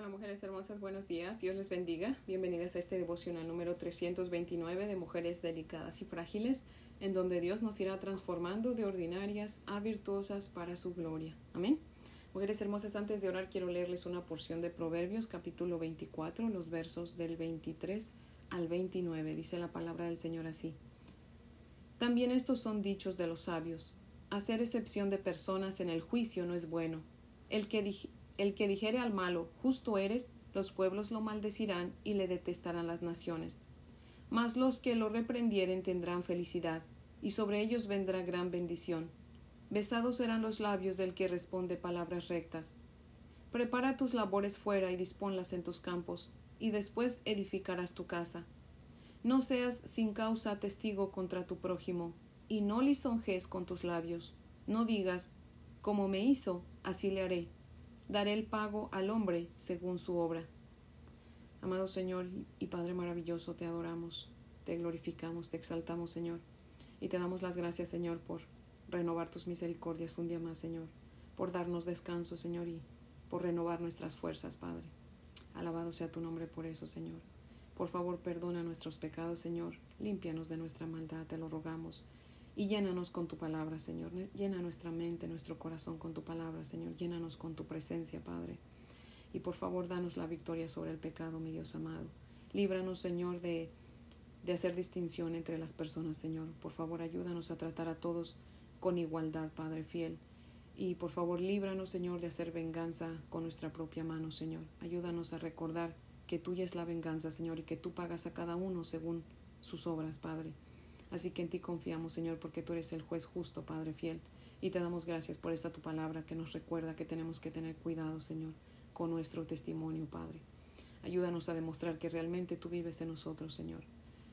Hola mujeres hermosas, buenos días, Dios les bendiga. Bienvenidas a este devocional número 329 de Mujeres Delicadas y Frágiles, en donde Dios nos irá transformando de ordinarias a virtuosas para su gloria. Amén. Mujeres hermosas, antes de orar quiero leerles una porción de Proverbios capítulo 24, los versos del 23 al 29. Dice la palabra del Señor así. También estos son dichos de los sabios. Hacer excepción de personas en el juicio no es bueno. El que, el que dijere al malo, justo eres, los pueblos lo maldecirán y le detestarán las naciones. Mas los que lo reprendieren tendrán felicidad, y sobre ellos vendrá gran bendición. Besados serán los labios del que responde palabras rectas. Prepara tus labores fuera y disponlas en tus campos, y después edificarás tu casa. No seas sin causa testigo contra tu prójimo, y no lisonjes con tus labios. No digas, como me hizo, así le haré daré el pago al hombre según su obra. Amado Señor y Padre maravilloso, te adoramos, te glorificamos, te exaltamos, Señor, y te damos las gracias, Señor, por renovar tus misericordias un día más, Señor, por darnos descanso, Señor, y por renovar nuestras fuerzas, Padre. Alabado sea tu nombre por eso, Señor. Por favor, perdona nuestros pecados, Señor. Límpianos de nuestra maldad, te lo rogamos y llénanos con tu palabra, Señor. Llena nuestra mente, nuestro corazón con tu palabra, Señor. Llénanos con tu presencia, Padre. Y por favor, danos la victoria sobre el pecado, mi Dios amado. Líbranos, Señor, de, de hacer distinción entre las personas, Señor. Por favor, ayúdanos a tratar a todos con igualdad, Padre fiel. Y por favor, líbranos, Señor, de hacer venganza con nuestra propia mano, Señor. Ayúdanos a recordar que tuya es la venganza, Señor, y que tú pagas a cada uno según sus obras, Padre. Así que en ti confiamos, Señor, porque tú eres el juez justo, Padre fiel. Y te damos gracias por esta tu palabra que nos recuerda que tenemos que tener cuidado, Señor, con nuestro testimonio, Padre. Ayúdanos a demostrar que realmente tú vives en nosotros, Señor.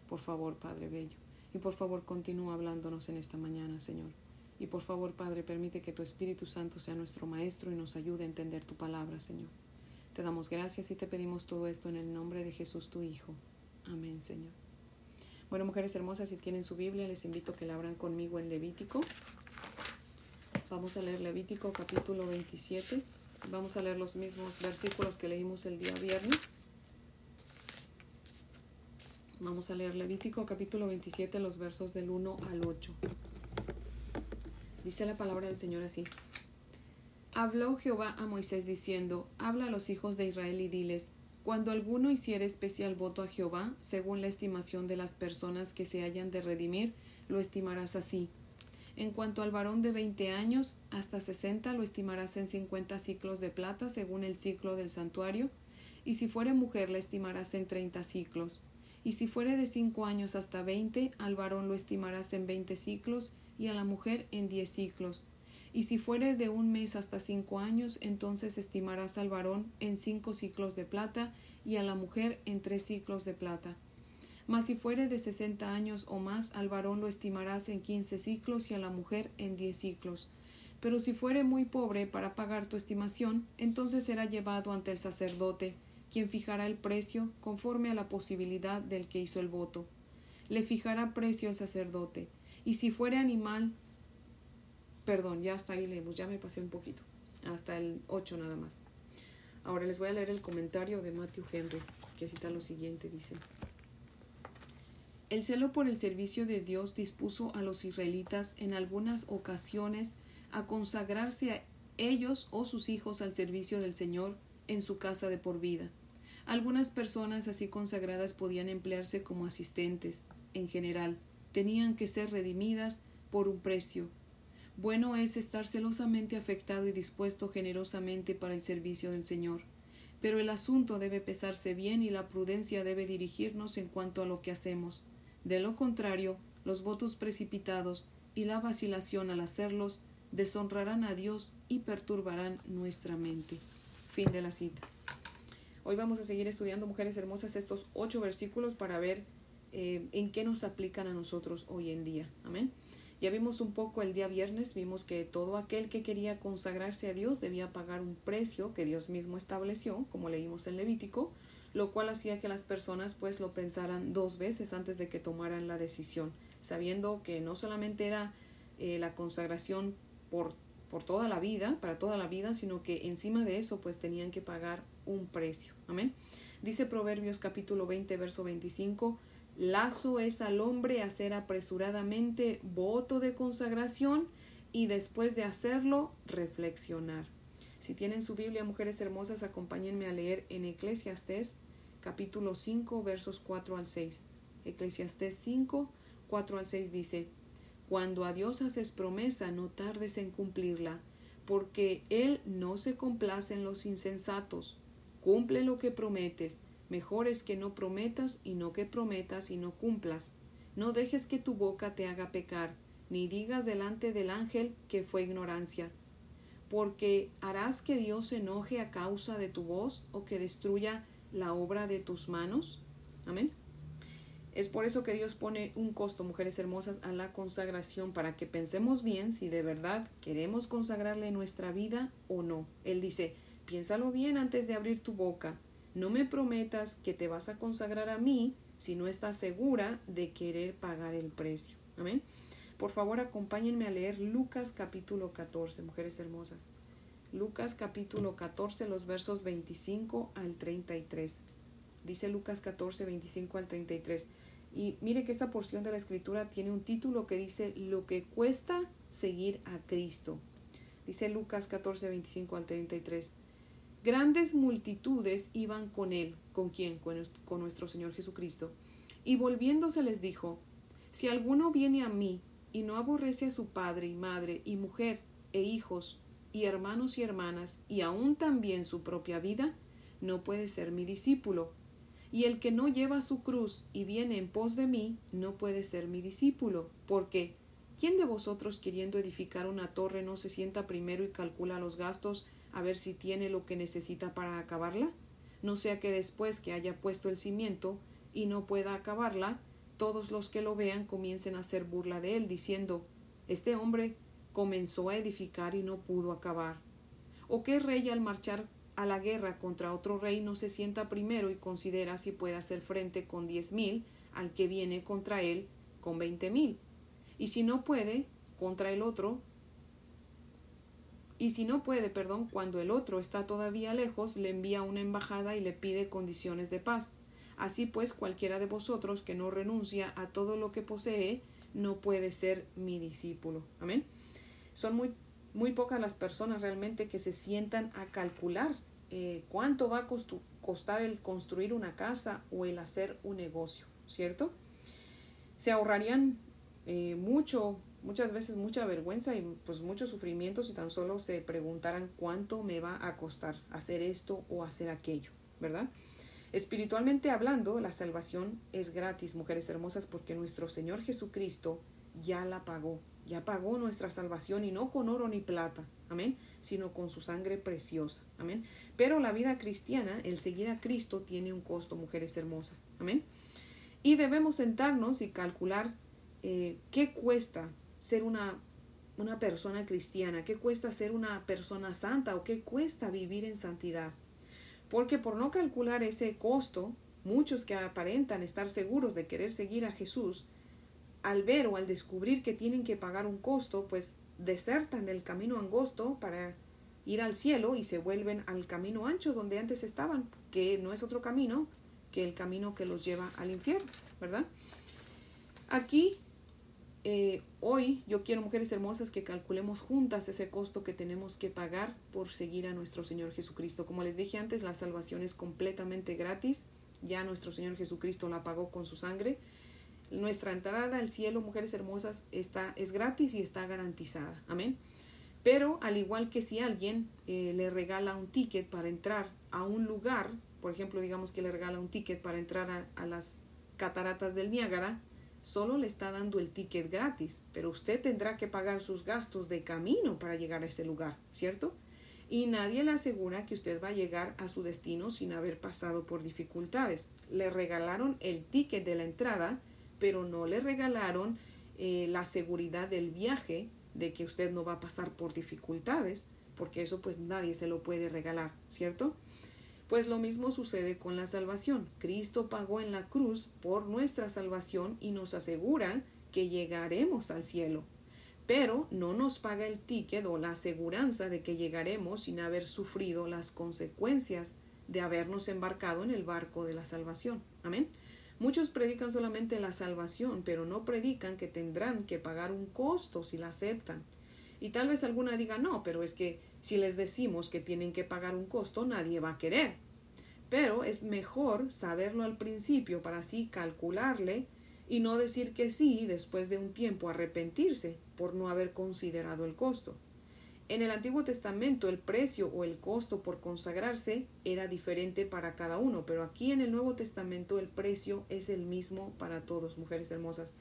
Por favor, Padre Bello. Y por favor, continúa hablándonos en esta mañana, Señor. Y por favor, Padre, permite que tu Espíritu Santo sea nuestro Maestro y nos ayude a entender tu palabra, Señor. Te damos gracias y te pedimos todo esto en el nombre de Jesús, tu Hijo. Amén, Señor. Bueno, mujeres hermosas, si tienen su Biblia, les invito a que la abran conmigo en Levítico. Vamos a leer Levítico capítulo 27. Vamos a leer los mismos versículos que leímos el día viernes. Vamos a leer Levítico capítulo 27, los versos del 1 al 8. Dice la palabra del Señor así. Habló Jehová a Moisés diciendo, Habla a los hijos de Israel y diles, cuando alguno hiciere especial voto a Jehová, según la estimación de las personas que se hayan de redimir, lo estimarás así. En cuanto al varón de veinte años hasta sesenta, lo estimarás en cincuenta ciclos de plata, según el ciclo del santuario, y si fuere mujer, la estimarás en treinta ciclos. Y si fuere de cinco años hasta veinte, al varón lo estimarás en veinte ciclos, y a la mujer en diez ciclos y si fuere de un mes hasta cinco años, entonces estimarás al varón en cinco ciclos de plata y a la mujer en tres ciclos de plata. Mas si fuere de sesenta años o más, al varón lo estimarás en quince ciclos y a la mujer en diez ciclos. Pero si fuere muy pobre para pagar tu estimación, entonces será llevado ante el sacerdote, quien fijará el precio conforme a la posibilidad del que hizo el voto. Le fijará precio el sacerdote, y si fuere animal Perdón, ya hasta ahí leemos, ya me pasé un poquito. Hasta el 8 nada más. Ahora les voy a leer el comentario de Matthew Henry, que cita lo siguiente, dice. El celo por el servicio de Dios dispuso a los israelitas en algunas ocasiones a consagrarse a ellos o sus hijos al servicio del Señor en su casa de por vida. Algunas personas así consagradas podían emplearse como asistentes. En general, tenían que ser redimidas por un precio, bueno es estar celosamente afectado y dispuesto generosamente para el servicio del Señor. Pero el asunto debe pesarse bien y la prudencia debe dirigirnos en cuanto a lo que hacemos. De lo contrario, los votos precipitados y la vacilación al hacerlos deshonrarán a Dios y perturbarán nuestra mente. Fin de la cita. Hoy vamos a seguir estudiando, mujeres hermosas, estos ocho versículos para ver eh, en qué nos aplican a nosotros hoy en día. Amén. Ya vimos un poco el día viernes, vimos que todo aquel que quería consagrarse a Dios debía pagar un precio que Dios mismo estableció, como leímos en Levítico, lo cual hacía que las personas pues lo pensaran dos veces antes de que tomaran la decisión, sabiendo que no solamente era eh, la consagración por por toda la vida, para toda la vida, sino que encima de eso pues tenían que pagar un precio. Amén. Dice Proverbios capítulo 20, verso 25, lazo es al hombre hacer apresuradamente voto de consagración y después de hacerlo reflexionar. Si tienen su Biblia, mujeres hermosas, acompáñenme a leer en Eclesiastés capítulo 5 versos 4 al 6. Eclesiastés 5, 4 al 6 dice, Cuando a Dios haces promesa, no tardes en cumplirla, porque Él no se complace en los insensatos. Cumple lo que prometes. Mejor es que no prometas y no que prometas y no cumplas. No dejes que tu boca te haga pecar, ni digas delante del ángel que fue ignorancia. Porque harás que Dios se enoje a causa de tu voz o que destruya la obra de tus manos. Amén. Es por eso que Dios pone un costo, mujeres hermosas, a la consagración, para que pensemos bien si de verdad queremos consagrarle nuestra vida o no. Él dice, piénsalo bien antes de abrir tu boca. No me prometas que te vas a consagrar a mí si no estás segura de querer pagar el precio. Amén. Por favor, acompáñenme a leer Lucas capítulo 14, mujeres hermosas. Lucas capítulo 14, los versos 25 al 33. Dice Lucas 14, 25 al 33. Y mire que esta porción de la escritura tiene un título que dice lo que cuesta seguir a Cristo. Dice Lucas 14, 25 al 33. Grandes multitudes iban con él. ¿Con quién? Con nuestro Señor Jesucristo. Y volviéndose les dijo, Si alguno viene a mí y no aborrece a su padre y madre y mujer e hijos y hermanos y hermanas y aun también su propia vida, no puede ser mi discípulo. Y el que no lleva su cruz y viene en pos de mí, no puede ser mi discípulo, porque ¿quién de vosotros queriendo edificar una torre no se sienta primero y calcula los gastos a ver si tiene lo que necesita para acabarla? No sea que después que haya puesto el cimiento y no pueda acabarla, todos los que lo vean comiencen a hacer burla de él, diciendo Este hombre comenzó a edificar y no pudo acabar. ¿O qué rey al marchar a la guerra contra otro rey no se sienta primero y considera si puede hacer frente con diez mil al que viene contra él con veinte mil. Y si no puede, contra el otro, y si no puede, perdón, cuando el otro está todavía lejos, le envía una embajada y le pide condiciones de paz. Así pues, cualquiera de vosotros que no renuncia a todo lo que posee, no puede ser mi discípulo. Amén. Son muy, muy pocas las personas realmente que se sientan a calcular eh, cuánto va a costar el construir una casa o el hacer un negocio, ¿cierto? Se ahorrarían eh, mucho, muchas veces mucha vergüenza y pues mucho sufrimiento si tan solo se preguntaran cuánto me va a costar hacer esto o hacer aquello, ¿verdad? Espiritualmente hablando, la salvación es gratis, mujeres hermosas, porque nuestro Señor Jesucristo ya la pagó, ya pagó nuestra salvación y no con oro ni plata, amén, sino con su sangre preciosa, amén. Pero la vida cristiana, el seguir a Cristo, tiene un costo, mujeres hermosas. Amén. Y debemos sentarnos y calcular eh, qué cuesta ser una, una persona cristiana, qué cuesta ser una persona santa o qué cuesta vivir en santidad. Porque por no calcular ese costo, muchos que aparentan estar seguros de querer seguir a Jesús, al ver o al descubrir que tienen que pagar un costo, pues desertan del camino angosto para ir al cielo y se vuelven al camino ancho donde antes estaban, que no es otro camino que el camino que los lleva al infierno, ¿verdad? Aquí, eh, hoy, yo quiero, mujeres hermosas, que calculemos juntas ese costo que tenemos que pagar por seguir a nuestro Señor Jesucristo. Como les dije antes, la salvación es completamente gratis, ya nuestro Señor Jesucristo la pagó con su sangre. Nuestra entrada al cielo, mujeres hermosas, está, es gratis y está garantizada. Amén. Pero al igual que si alguien eh, le regala un ticket para entrar a un lugar, por ejemplo, digamos que le regala un ticket para entrar a, a las cataratas del Niágara, solo le está dando el ticket gratis, pero usted tendrá que pagar sus gastos de camino para llegar a ese lugar, ¿cierto? Y nadie le asegura que usted va a llegar a su destino sin haber pasado por dificultades. Le regalaron el ticket de la entrada, pero no le regalaron eh, la seguridad del viaje de que usted no va a pasar por dificultades, porque eso pues nadie se lo puede regalar, ¿cierto? Pues lo mismo sucede con la salvación. Cristo pagó en la cruz por nuestra salvación y nos asegura que llegaremos al cielo. pero no nos paga el ticket o la aseguranza de que llegaremos sin haber sufrido las consecuencias de habernos embarcado en el barco de la salvación. Amén. Muchos predican solamente la salvación, pero no predican que tendrán que pagar un costo si la aceptan. Y tal vez alguna diga, no, pero es que si les decimos que tienen que pagar un costo, nadie va a querer. Pero es mejor saberlo al principio para así calcularle y no decir que sí después de un tiempo arrepentirse por no haber considerado el costo. En el Antiguo Testamento el precio o el costo por consagrarse era diferente para cada uno, pero aquí en el Nuevo Testamento el precio es el mismo para todos, mujeres hermosas.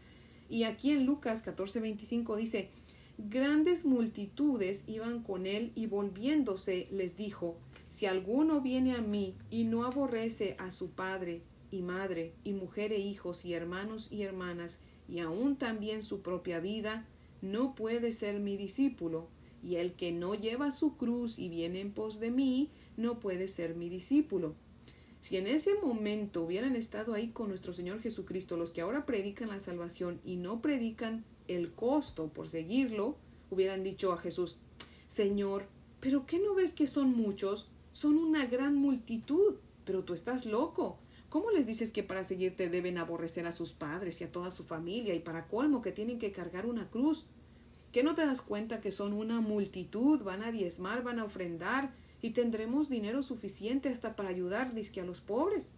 Y aquí en Lucas 14:25 dice, grandes multitudes iban con él y volviéndose les dijo, si alguno viene a mí y no aborrece a su padre y madre y mujer e hijos y hermanos y hermanas y aun también su propia vida, no puede ser mi discípulo, y el que no lleva su cruz y viene en pos de mí, no puede ser mi discípulo. Si en ese momento hubieran estado ahí con nuestro Señor Jesucristo los que ahora predican la salvación y no predican el costo por seguirlo, hubieran dicho a Jesús, Señor, ¿pero qué no ves que son muchos? Son una gran multitud, pero tú estás loco. ¿Cómo les dices que para seguirte deben aborrecer a sus padres y a toda su familia y para colmo que tienen que cargar una cruz? ¿Qué no te das cuenta que son una multitud? Van a diezmar, van a ofrendar y tendremos dinero suficiente hasta para ayudar disque a los pobres.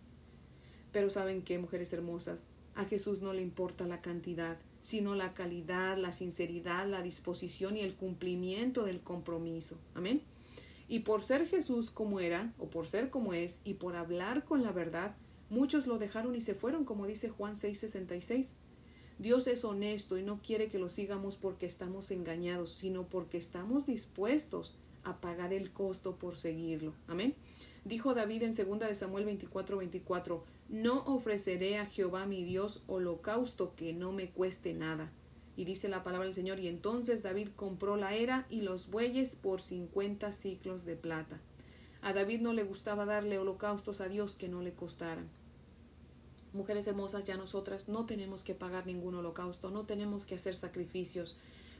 Pero ¿saben qué, mujeres hermosas? A Jesús no le importa la cantidad, sino la calidad, la sinceridad, la disposición y el cumplimiento del compromiso. Amén. Y por ser Jesús como era, o por ser como es, y por hablar con la verdad, Muchos lo dejaron y se fueron, como dice Juan 6:66. Dios es honesto y no quiere que lo sigamos porque estamos engañados, sino porque estamos dispuestos a pagar el costo por seguirlo. Amén. Dijo David en 2 de Samuel 24:24, no ofreceré a Jehová mi Dios holocausto que no me cueste nada. Y dice la palabra del Señor, y entonces David compró la era y los bueyes por 50 ciclos de plata. A David no le gustaba darle holocaustos a Dios que no le costaran. Mujeres hermosas, ya nosotras no tenemos que pagar ningún holocausto, no tenemos que hacer sacrificios,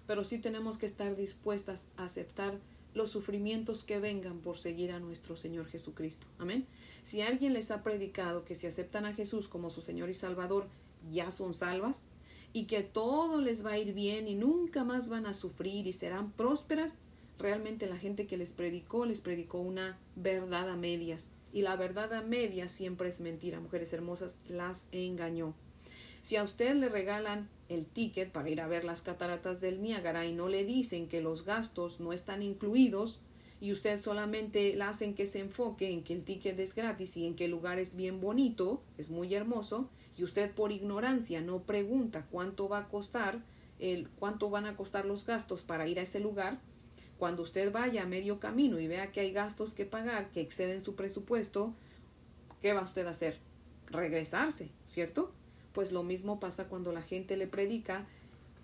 pero sí tenemos que estar dispuestas a aceptar los sufrimientos que vengan por seguir a nuestro Señor Jesucristo. Amén. Si alguien les ha predicado que si aceptan a Jesús como su Señor y Salvador, ya son salvas, y que todo les va a ir bien y nunca más van a sufrir y serán prósperas, realmente la gente que les predicó, les predicó una verdad a medias. Y la verdad a medias siempre es mentira, mujeres hermosas, las engañó. Si a usted le regalan el ticket para ir a ver las cataratas del Niágara y no le dicen que los gastos no están incluidos, y usted solamente la hacen que se enfoque en que el ticket es gratis y en que el lugar es bien bonito, es muy hermoso, y usted por ignorancia no pregunta cuánto va a costar, el, cuánto van a costar los gastos para ir a ese lugar, cuando usted vaya a medio camino y vea que hay gastos que pagar que exceden su presupuesto, ¿qué va usted a hacer? Regresarse, ¿cierto? Pues lo mismo pasa cuando la gente le predica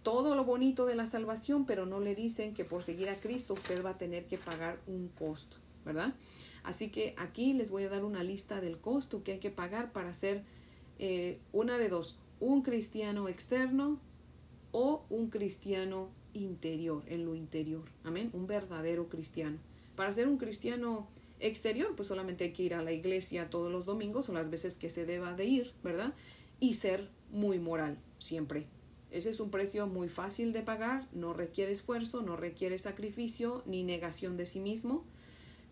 todo lo bonito de la salvación, pero no le dicen que por seguir a Cristo usted va a tener que pagar un costo, ¿verdad? Así que aquí les voy a dar una lista del costo que hay que pagar para ser eh, una de dos, un cristiano externo o un cristiano interior, en lo interior. Amén. Un verdadero cristiano. Para ser un cristiano exterior, pues solamente hay que ir a la iglesia todos los domingos o las veces que se deba de ir, ¿verdad? Y ser muy moral, siempre. Ese es un precio muy fácil de pagar, no requiere esfuerzo, no requiere sacrificio ni negación de sí mismo.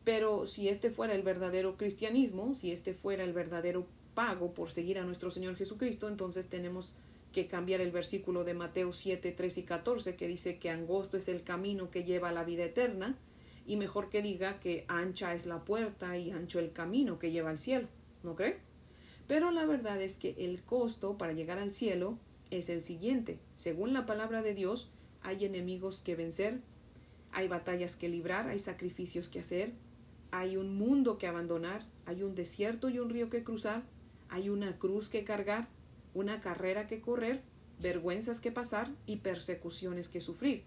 Pero si este fuera el verdadero cristianismo, si este fuera el verdadero pago por seguir a nuestro Señor Jesucristo, entonces tenemos que cambiar el versículo de Mateo 7, 3 y 14 que dice que angosto es el camino que lleva a la vida eterna y mejor que diga que ancha es la puerta y ancho el camino que lleva al cielo, ¿no cree? Pero la verdad es que el costo para llegar al cielo es el siguiente. Según la palabra de Dios, hay enemigos que vencer, hay batallas que librar, hay sacrificios que hacer, hay un mundo que abandonar, hay un desierto y un río que cruzar, hay una cruz que cargar, una carrera que correr, vergüenzas que pasar y persecuciones que sufrir.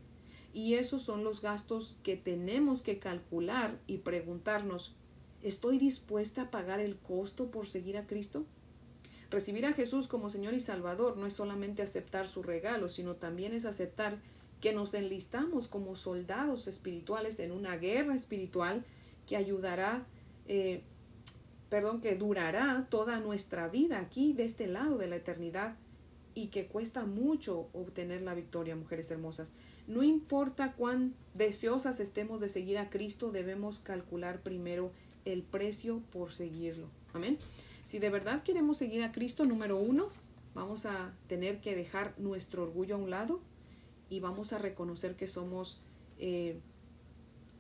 Y esos son los gastos que tenemos que calcular y preguntarnos, ¿estoy dispuesta a pagar el costo por seguir a Cristo? Recibir a Jesús como Señor y Salvador no es solamente aceptar su regalo, sino también es aceptar que nos enlistamos como soldados espirituales en una guerra espiritual que ayudará, eh, perdón, que durará toda nuestra vida aquí de este lado de la eternidad y que cuesta mucho obtener la victoria, mujeres hermosas. No importa cuán deseosas estemos de seguir a Cristo, debemos calcular primero el precio por seguirlo. Amén. Si de verdad queremos seguir a Cristo, número uno, vamos a tener que dejar nuestro orgullo a un lado y vamos a reconocer que somos eh,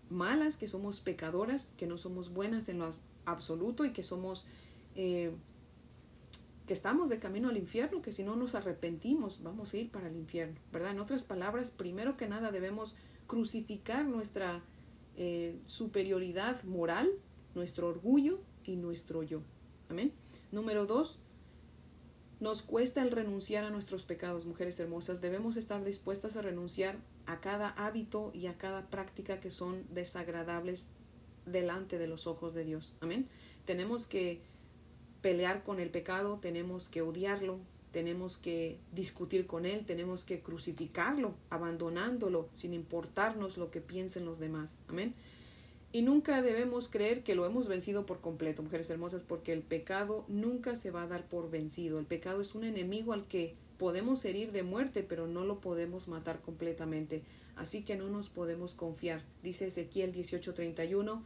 malas, que somos pecadoras, que no somos buenas en lo absoluto y que somos eh, que estamos de camino al infierno, que si no nos arrepentimos vamos a ir para el infierno, ¿verdad? En otras palabras, primero que nada debemos crucificar nuestra eh, superioridad moral, nuestro orgullo y nuestro yo. Amén. Número dos, nos cuesta el renunciar a nuestros pecados, mujeres hermosas. Debemos estar dispuestas a renunciar a cada hábito y a cada práctica que son desagradables delante de los ojos de Dios. Amén. Tenemos que pelear con el pecado, tenemos que odiarlo, tenemos que discutir con él, tenemos que crucificarlo, abandonándolo, sin importarnos lo que piensen los demás. Amén. Y nunca debemos creer que lo hemos vencido por completo, mujeres hermosas, porque el pecado nunca se va a dar por vencido. El pecado es un enemigo al que podemos herir de muerte, pero no lo podemos matar completamente. Así que no nos podemos confiar. Dice Ezequiel 18:31,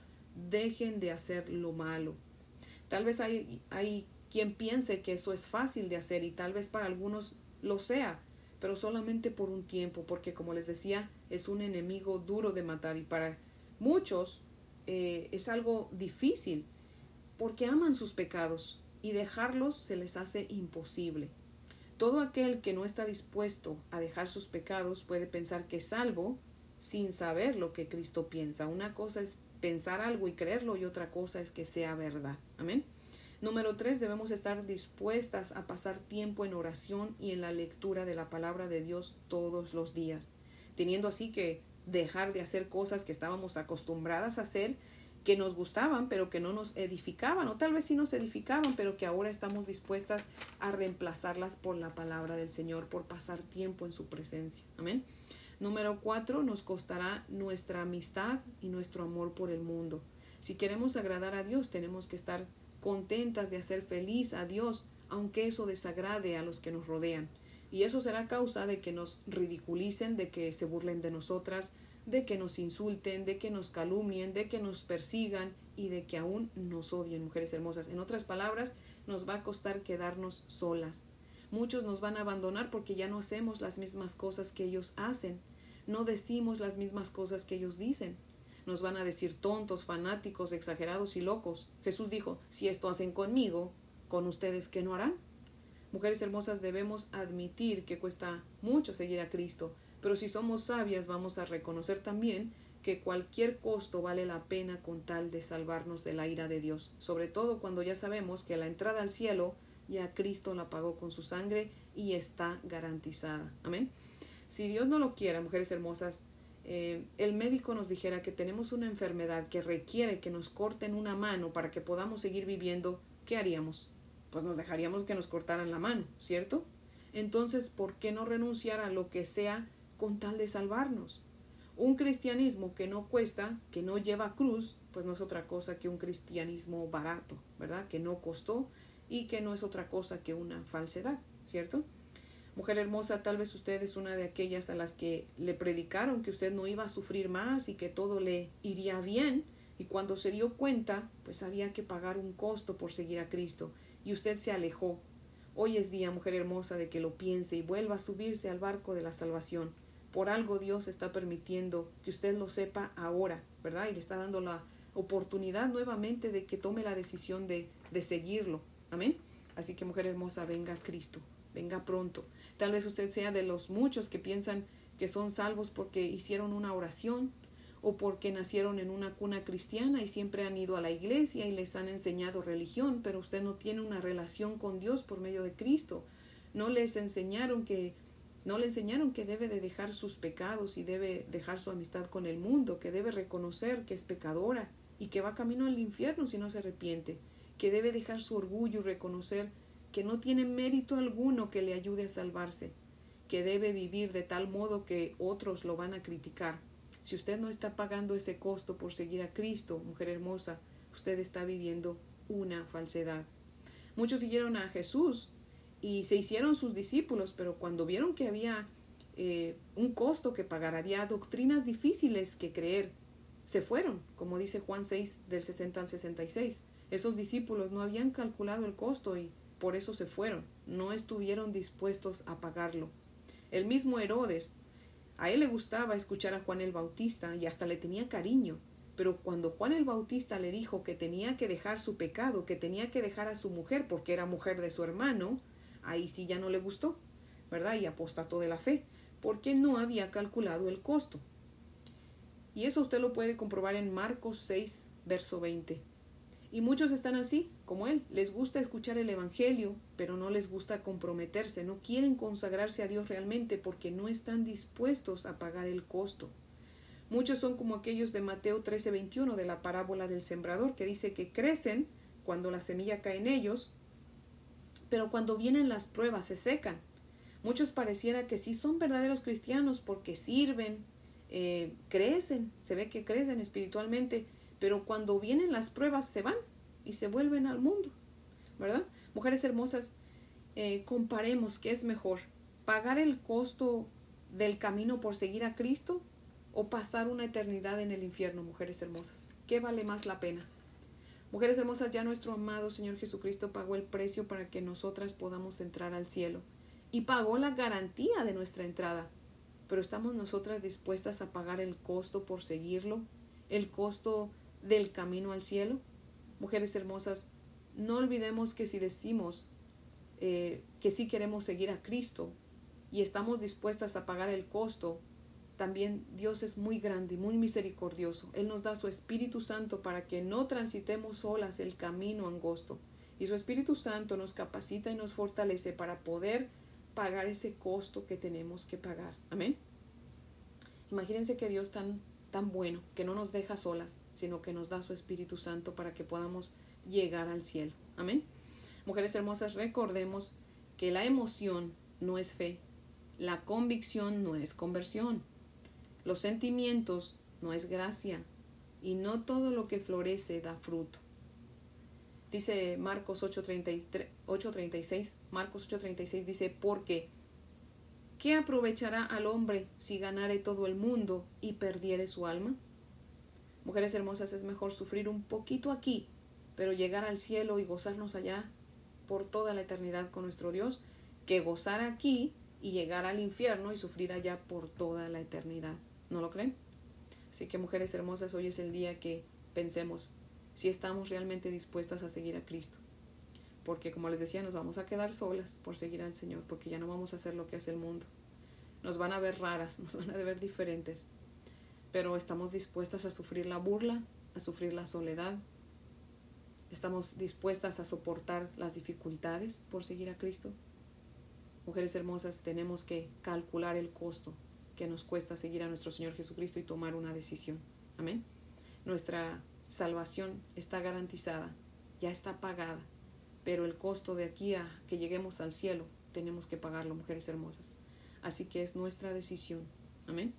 dejen de hacer lo malo. Tal vez hay, hay quien piense que eso es fácil de hacer y tal vez para algunos lo sea, pero solamente por un tiempo, porque como les decía, es un enemigo duro de matar y para muchos eh, es algo difícil, porque aman sus pecados y dejarlos se les hace imposible. Todo aquel que no está dispuesto a dejar sus pecados puede pensar que es salvo sin saber lo que Cristo piensa. Una cosa es pensar algo y creerlo y otra cosa es que sea verdad. Amén. Número tres, debemos estar dispuestas a pasar tiempo en oración y en la lectura de la palabra de Dios todos los días, teniendo así que dejar de hacer cosas que estábamos acostumbradas a hacer, que nos gustaban, pero que no nos edificaban, o tal vez sí nos edificaban, pero que ahora estamos dispuestas a reemplazarlas por la palabra del Señor, por pasar tiempo en su presencia. Amén. Número cuatro, nos costará nuestra amistad y nuestro amor por el mundo. Si queremos agradar a Dios, tenemos que estar contentas de hacer feliz a Dios, aunque eso desagrade a los que nos rodean. Y eso será causa de que nos ridiculicen, de que se burlen de nosotras, de que nos insulten, de que nos calumnien, de que nos persigan y de que aún nos odien, mujeres hermosas. En otras palabras, nos va a costar quedarnos solas. Muchos nos van a abandonar porque ya no hacemos las mismas cosas que ellos hacen no decimos las mismas cosas que ellos dicen. Nos van a decir tontos, fanáticos, exagerados y locos. Jesús dijo, si esto hacen conmigo, con ustedes, ¿qué no harán? Mujeres hermosas, debemos admitir que cuesta mucho seguir a Cristo, pero si somos sabias vamos a reconocer también que cualquier costo vale la pena con tal de salvarnos de la ira de Dios, sobre todo cuando ya sabemos que la entrada al cielo ya Cristo la pagó con su sangre y está garantizada. Amén. Si Dios no lo quiera, mujeres hermosas, eh, el médico nos dijera que tenemos una enfermedad que requiere que nos corten una mano para que podamos seguir viviendo, ¿qué haríamos? Pues nos dejaríamos que nos cortaran la mano, ¿cierto? Entonces, ¿por qué no renunciar a lo que sea con tal de salvarnos? Un cristianismo que no cuesta, que no lleva cruz, pues no es otra cosa que un cristianismo barato, ¿verdad? Que no costó y que no es otra cosa que una falsedad, ¿cierto? Mujer hermosa, tal vez usted es una de aquellas a las que le predicaron que usted no iba a sufrir más y que todo le iría bien, y cuando se dio cuenta, pues había que pagar un costo por seguir a Cristo, y usted se alejó. Hoy es día, mujer hermosa, de que lo piense y vuelva a subirse al barco de la salvación. Por algo Dios está permitiendo que usted lo sepa ahora, ¿verdad? Y le está dando la oportunidad nuevamente de que tome la decisión de, de seguirlo. Amén. Así que, mujer hermosa, venga Cristo, venga pronto. Tal vez usted sea de los muchos que piensan que son salvos porque hicieron una oración o porque nacieron en una cuna cristiana y siempre han ido a la iglesia y les han enseñado religión, pero usted no tiene una relación con Dios por medio de Cristo. No les enseñaron que no le enseñaron que debe de dejar sus pecados y debe dejar su amistad con el mundo, que debe reconocer que es pecadora y que va camino al infierno si no se arrepiente, que debe dejar su orgullo y reconocer que no tiene mérito alguno que le ayude a salvarse, que debe vivir de tal modo que otros lo van a criticar. Si usted no está pagando ese costo por seguir a Cristo, mujer hermosa, usted está viviendo una falsedad. Muchos siguieron a Jesús y se hicieron sus discípulos, pero cuando vieron que había eh, un costo que pagar, había doctrinas difíciles que creer, se fueron, como dice Juan 6 del 60 al 66. Esos discípulos no habían calculado el costo y por eso se fueron, no estuvieron dispuestos a pagarlo. El mismo Herodes, a él le gustaba escuchar a Juan el Bautista y hasta le tenía cariño, pero cuando Juan el Bautista le dijo que tenía que dejar su pecado, que tenía que dejar a su mujer porque era mujer de su hermano, ahí sí ya no le gustó, ¿verdad? Y apostató de la fe, porque no había calculado el costo. Y eso usted lo puede comprobar en Marcos 6, verso 20. Y muchos están así, como él. Les gusta escuchar el Evangelio, pero no les gusta comprometerse, no quieren consagrarse a Dios realmente porque no están dispuestos a pagar el costo. Muchos son como aquellos de Mateo 13:21 de la parábola del sembrador, que dice que crecen cuando la semilla cae en ellos, pero cuando vienen las pruebas se secan. Muchos pareciera que sí son verdaderos cristianos porque sirven, eh, crecen, se ve que crecen espiritualmente, pero cuando vienen las pruebas se van y se vuelven al mundo, ¿verdad? Mujeres hermosas, eh, comparemos qué es mejor, pagar el costo del camino por seguir a Cristo o pasar una eternidad en el infierno, mujeres hermosas. ¿Qué vale más la pena? Mujeres hermosas, ya nuestro amado Señor Jesucristo pagó el precio para que nosotras podamos entrar al cielo y pagó la garantía de nuestra entrada. Pero estamos nosotras dispuestas a pagar el costo por seguirlo, el costo del camino al cielo. Mujeres hermosas, no olvidemos que si decimos eh, que sí queremos seguir a Cristo y estamos dispuestas a pagar el costo, también Dios es muy grande muy misericordioso. Él nos da su Espíritu Santo para que no transitemos solas el camino angosto. Y su Espíritu Santo nos capacita y nos fortalece para poder pagar ese costo que tenemos que pagar. Amén. Imagínense que Dios tan tan bueno que no nos deja solas, sino que nos da su Espíritu Santo para que podamos llegar al cielo. Amén. Mujeres hermosas, recordemos que la emoción no es fe, la convicción no es conversión, los sentimientos no es gracia, y no todo lo que florece da fruto. Dice Marcos 8:36, Marcos 8:36 dice, porque ¿Qué aprovechará al hombre si ganare todo el mundo y perdiere su alma? Mujeres hermosas, es mejor sufrir un poquito aquí, pero llegar al cielo y gozarnos allá por toda la eternidad con nuestro Dios, que gozar aquí y llegar al infierno y sufrir allá por toda la eternidad. ¿No lo creen? Así que mujeres hermosas, hoy es el día que pensemos si estamos realmente dispuestas a seguir a Cristo porque como les decía, nos vamos a quedar solas por seguir al Señor, porque ya no vamos a hacer lo que hace el mundo. Nos van a ver raras, nos van a ver diferentes, pero estamos dispuestas a sufrir la burla, a sufrir la soledad, estamos dispuestas a soportar las dificultades por seguir a Cristo. Mujeres hermosas, tenemos que calcular el costo que nos cuesta seguir a nuestro Señor Jesucristo y tomar una decisión. Amén. Nuestra salvación está garantizada, ya está pagada pero el costo de aquí a que lleguemos al cielo tenemos que pagarlo, mujeres hermosas. Así que es nuestra decisión. Amén.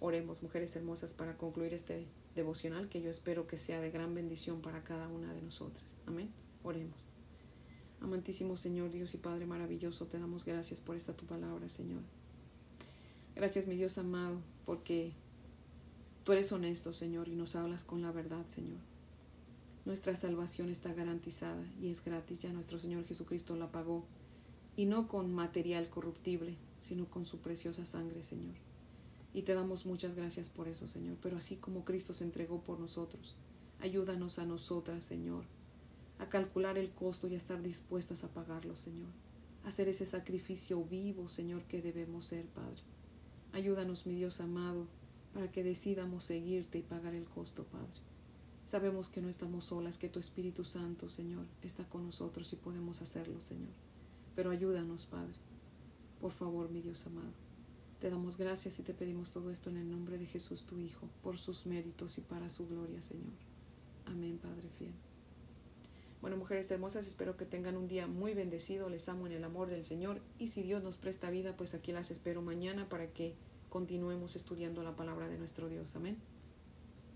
Oremos, mujeres hermosas, para concluir este devocional que yo espero que sea de gran bendición para cada una de nosotras. Amén. Oremos. Amantísimo Señor, Dios y Padre maravilloso, te damos gracias por esta tu palabra, Señor. Gracias, mi Dios amado, porque tú eres honesto, Señor, y nos hablas con la verdad, Señor. Nuestra salvación está garantizada y es gratis, ya nuestro Señor Jesucristo la pagó, y no con material corruptible, sino con su preciosa sangre, Señor. Y te damos muchas gracias por eso, Señor, pero así como Cristo se entregó por nosotros, ayúdanos a nosotras, Señor, a calcular el costo y a estar dispuestas a pagarlo, Señor, a hacer ese sacrificio vivo, Señor, que debemos ser, Padre. Ayúdanos, mi Dios amado, para que decidamos seguirte y pagar el costo, Padre. Sabemos que no estamos solas, que tu Espíritu Santo, Señor, está con nosotros y podemos hacerlo, Señor. Pero ayúdanos, Padre. Por favor, mi Dios amado. Te damos gracias y te pedimos todo esto en el nombre de Jesús, tu Hijo, por sus méritos y para su gloria, Señor. Amén, Padre fiel. Bueno, mujeres hermosas, espero que tengan un día muy bendecido. Les amo en el amor del Señor. Y si Dios nos presta vida, pues aquí las espero mañana para que continuemos estudiando la palabra de nuestro Dios. Amén.